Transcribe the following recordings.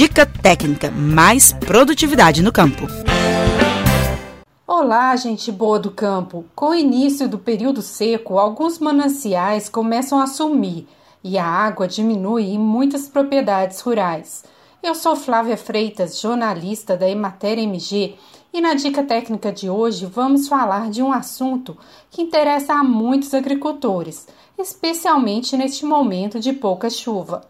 Dica técnica: mais produtividade no campo. Olá, gente boa do campo! Com o início do período seco, alguns mananciais começam a sumir e a água diminui em muitas propriedades rurais. Eu sou Flávia Freitas, jornalista da Emater MG, e na dica técnica de hoje vamos falar de um assunto que interessa a muitos agricultores, especialmente neste momento de pouca chuva.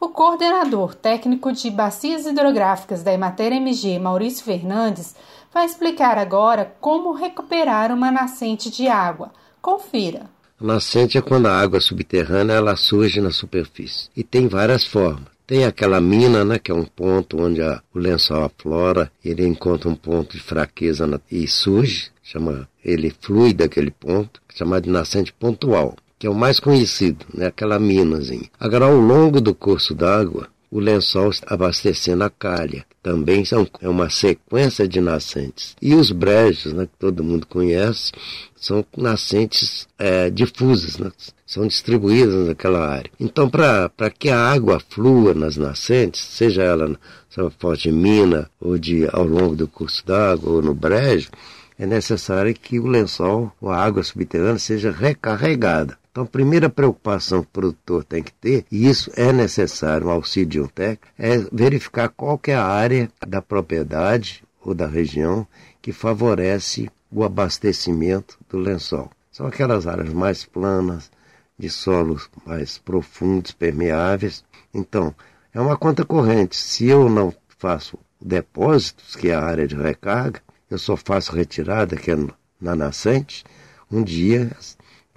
O coordenador técnico de bacias hidrográficas da Emater MG, Maurício Fernandes, vai explicar agora como recuperar uma nascente de água. Confira. Nascente é quando a água subterrânea ela surge na superfície e tem várias formas. Tem aquela mina, né, que é um ponto onde a, o lençol aflora, ele encontra um ponto de fraqueza na, e surge, chama, ele flui daquele ponto, chamado de nascente pontual, que é o mais conhecido, né, aquela minazinha. Agora, ao longo do curso d'água, o lençol abastecendo a calha. Também são, é uma sequência de nascentes. E os brejos, né, que todo mundo conhece, são nascentes é, difusas, né? são distribuídas naquela área. Então, para que a água flua nas nascentes, seja ela na forte de mina, ou de ao longo do curso d'água, ou no brejo, é necessário que o lençol, ou a água subterrânea, seja recarregada. Então, a primeira preocupação que o produtor tem que ter, e isso é necessário, o auxílio de um técnico, é verificar qual é a área da propriedade ou da região que favorece o abastecimento do lençol. São aquelas áreas mais planas, de solos mais profundos, permeáveis. Então, é uma conta corrente. Se eu não faço depósitos, que é a área de recarga, eu só faço retirada, que é na nascente, um dia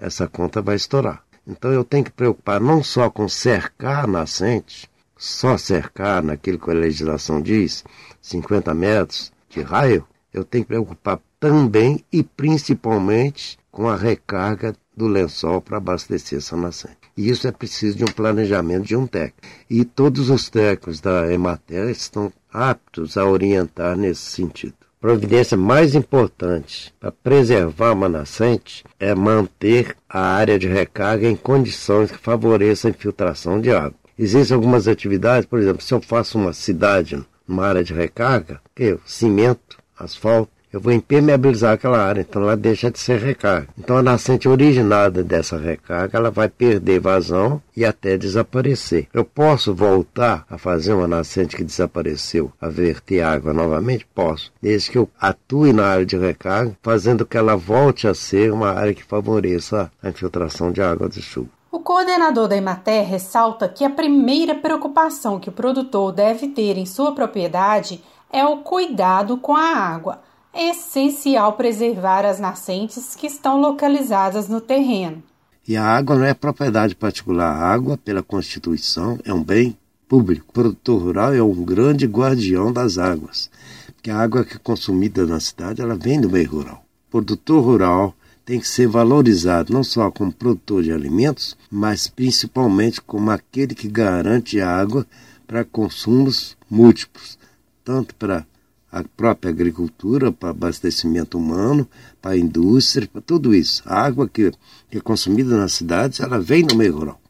essa conta vai estourar. Então eu tenho que preocupar não só com cercar a nascente, só cercar naquilo que a legislação diz, 50 metros de raio, eu tenho que preocupar também e principalmente com a recarga do lençol para abastecer essa nascente. E isso é preciso de um planejamento de um técnico. E todos os técnicos da Emater estão aptos a orientar nesse sentido. Providência mais importante para preservar uma nascente é manter a área de recarga em condições que favoreçam a infiltração de água. Existem algumas atividades, por exemplo, se eu faço uma cidade numa área de recarga, que é cimento, asfalto, eu vou impermeabilizar aquela área, então ela deixa de ser recarga. Então a nascente originada dessa recarga, ela vai perder vazão e até desaparecer. Eu posso voltar a fazer uma nascente que desapareceu, a verter água novamente? Posso, desde que eu atue na área de recarga, fazendo que ela volte a ser uma área que favoreça a infiltração de água de chuva. O coordenador da Emater ressalta que a primeira preocupação que o produtor deve ter em sua propriedade é o cuidado com a água é essencial preservar as nascentes que estão localizadas no terreno. E a água não é propriedade particular. A água, pela Constituição, é um bem público. O produtor rural é um grande guardião das águas. Porque a água que é consumida na cidade, ela vem do meio rural. O produtor rural tem que ser valorizado não só como produtor de alimentos, mas principalmente como aquele que garante água para consumos múltiplos, tanto para a própria agricultura, para abastecimento humano, para a indústria, para tudo isso. A água que, é consumida nas cidades, ela vem do meio rural.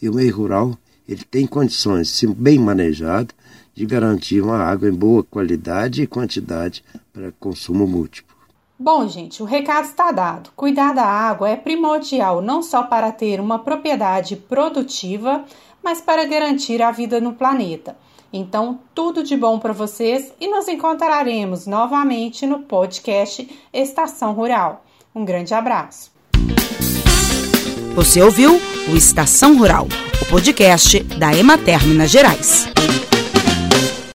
E o meio rural, ele tem condições, se bem manejado, de garantir uma água em boa qualidade e quantidade para consumo múltiplo. Bom, gente, o recado está dado. Cuidar da água é primordial não só para ter uma propriedade produtiva, mas para garantir a vida no planeta. Então, tudo de bom para vocês e nos encontraremos novamente no podcast Estação Rural. Um grande abraço. Você ouviu o Estação Rural, o podcast da Emater Minas Gerais.